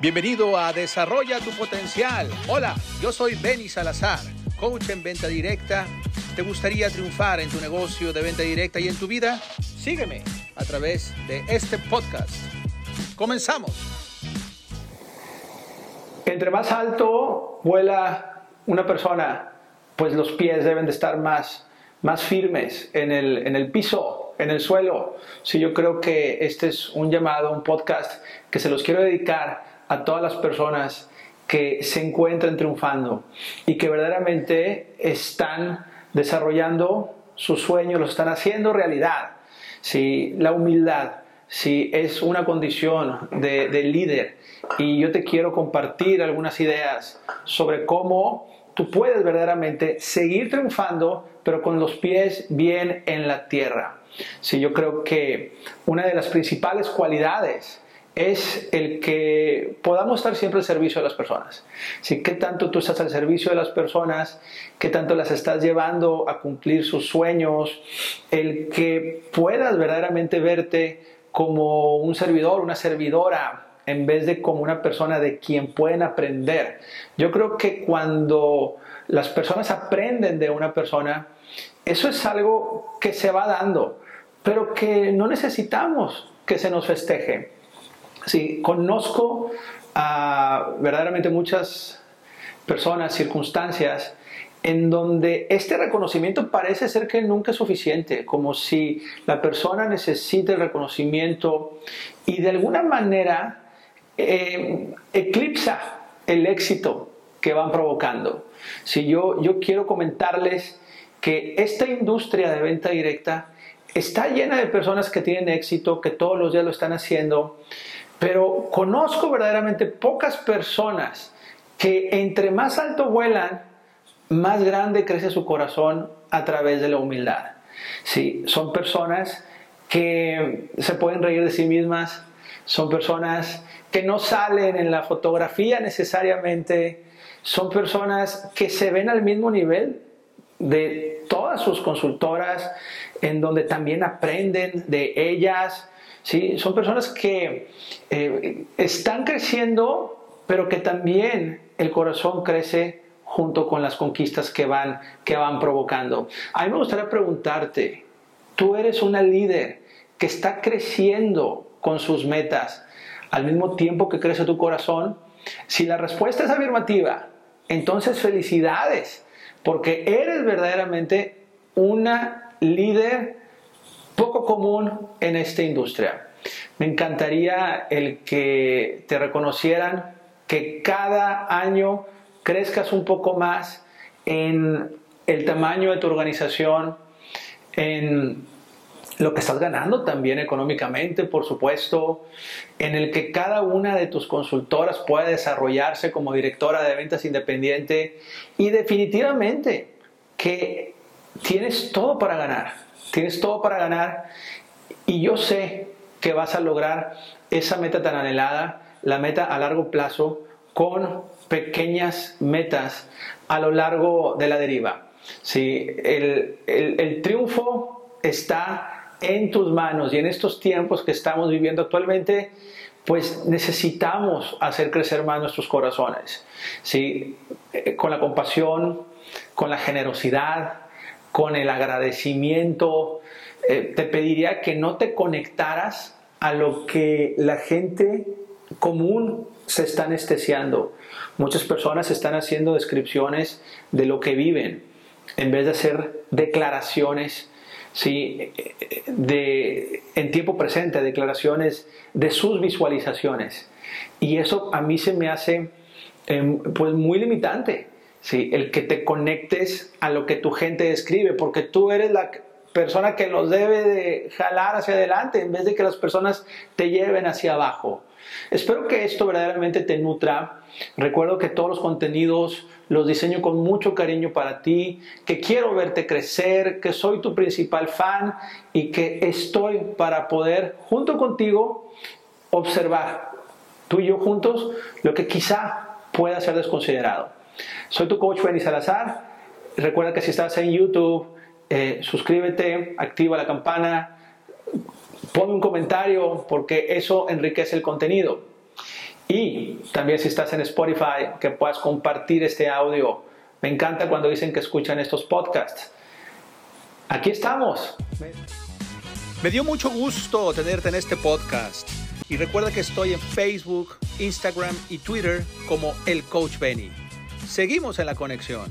Bienvenido a Desarrolla tu Potencial. Hola, yo soy Benny Salazar, coach en venta directa. ¿Te gustaría triunfar en tu negocio de venta directa y en tu vida? Sígueme a través de este podcast. Comenzamos. Entre más alto vuela una persona, pues los pies deben de estar más, más firmes en el, en el piso, en el suelo. Sí, yo creo que este es un llamado, un podcast que se los quiero dedicar a todas las personas que se encuentran triunfando y que verdaderamente están desarrollando sus sueños, los están haciendo realidad. Si la humildad, si es una condición de, de líder y yo te quiero compartir algunas ideas sobre cómo tú puedes verdaderamente seguir triunfando, pero con los pies bien en la tierra. Si yo creo que una de las principales cualidades es el que podamos estar siempre al servicio de las personas. Si qué tanto tú estás al servicio de las personas, qué tanto las estás llevando a cumplir sus sueños, el que puedas verdaderamente verte como un servidor, una servidora, en vez de como una persona de quien pueden aprender. Yo creo que cuando las personas aprenden de una persona, eso es algo que se va dando, pero que no necesitamos que se nos festeje. Sí, conozco a verdaderamente muchas personas, circunstancias, en donde este reconocimiento parece ser que nunca es suficiente, como si la persona necesite el reconocimiento y de alguna manera eh, eclipsa el éxito que van provocando. Si yo, yo quiero comentarles que esta industria de venta directa está llena de personas que tienen éxito, que todos los días lo están haciendo, pero conozco verdaderamente pocas personas que entre más alto vuelan, más grande crece su corazón a través de la humildad. Sí, son personas que se pueden reír de sí mismas, son personas que no salen en la fotografía necesariamente, son personas que se ven al mismo nivel de todas sus consultoras, en donde también aprenden de ellas, ¿sí? Son personas que eh, están creciendo, pero que también el corazón crece junto con las conquistas que van, que van provocando. A mí me gustaría preguntarte, tú eres una líder que está creciendo con sus metas al mismo tiempo que crece tu corazón. Si la respuesta es afirmativa, entonces felicidades, porque eres verdaderamente una líder poco común en esta industria. Me encantaría el que te reconocieran, que cada año crezcas un poco más en el tamaño de tu organización, en lo que estás ganando también económicamente, por supuesto, en el que cada una de tus consultoras pueda desarrollarse como directora de ventas independiente y definitivamente que tienes todo para ganar Tienes todo para ganar y yo sé que vas a lograr esa meta tan anhelada, la meta a largo plazo, con pequeñas metas a lo largo de la deriva. Sí, el, el triunfo está en tus manos y en estos tiempos que estamos viviendo actualmente, pues necesitamos hacer crecer más nuestros corazones. ¿sí? Eh, con la compasión, con la generosidad, con el agradecimiento. Eh, te pediría que no te conectaras a lo que la gente común se está anestesiando. Muchas personas están haciendo descripciones de lo que viven en vez de hacer declaraciones ¿sí? de, en tiempo presente, declaraciones de sus visualizaciones. Y eso a mí se me hace em, pues muy limitante. ¿Sí? el que te conectes a lo que tu gente escribe, porque tú eres la persona que los debe de jalar hacia adelante en vez de que las personas te lleven hacia abajo. Espero que esto verdaderamente te nutra. Recuerdo que todos los contenidos los diseño con mucho cariño para ti, que quiero verte crecer, que soy tu principal fan y que estoy para poder junto contigo observar tú y yo juntos lo que quizá pueda ser desconsiderado. Soy tu coach Benny Salazar. Recuerda que si estás en YouTube, eh, suscríbete, activa la campana, pon un comentario porque eso enriquece el contenido. Y también si estás en Spotify, que puedas compartir este audio. Me encanta cuando dicen que escuchan estos podcasts. Aquí estamos. Me dio mucho gusto tenerte en este podcast. Y recuerda que estoy en Facebook, Instagram y Twitter como el Coach Benny. Seguimos en la conexión.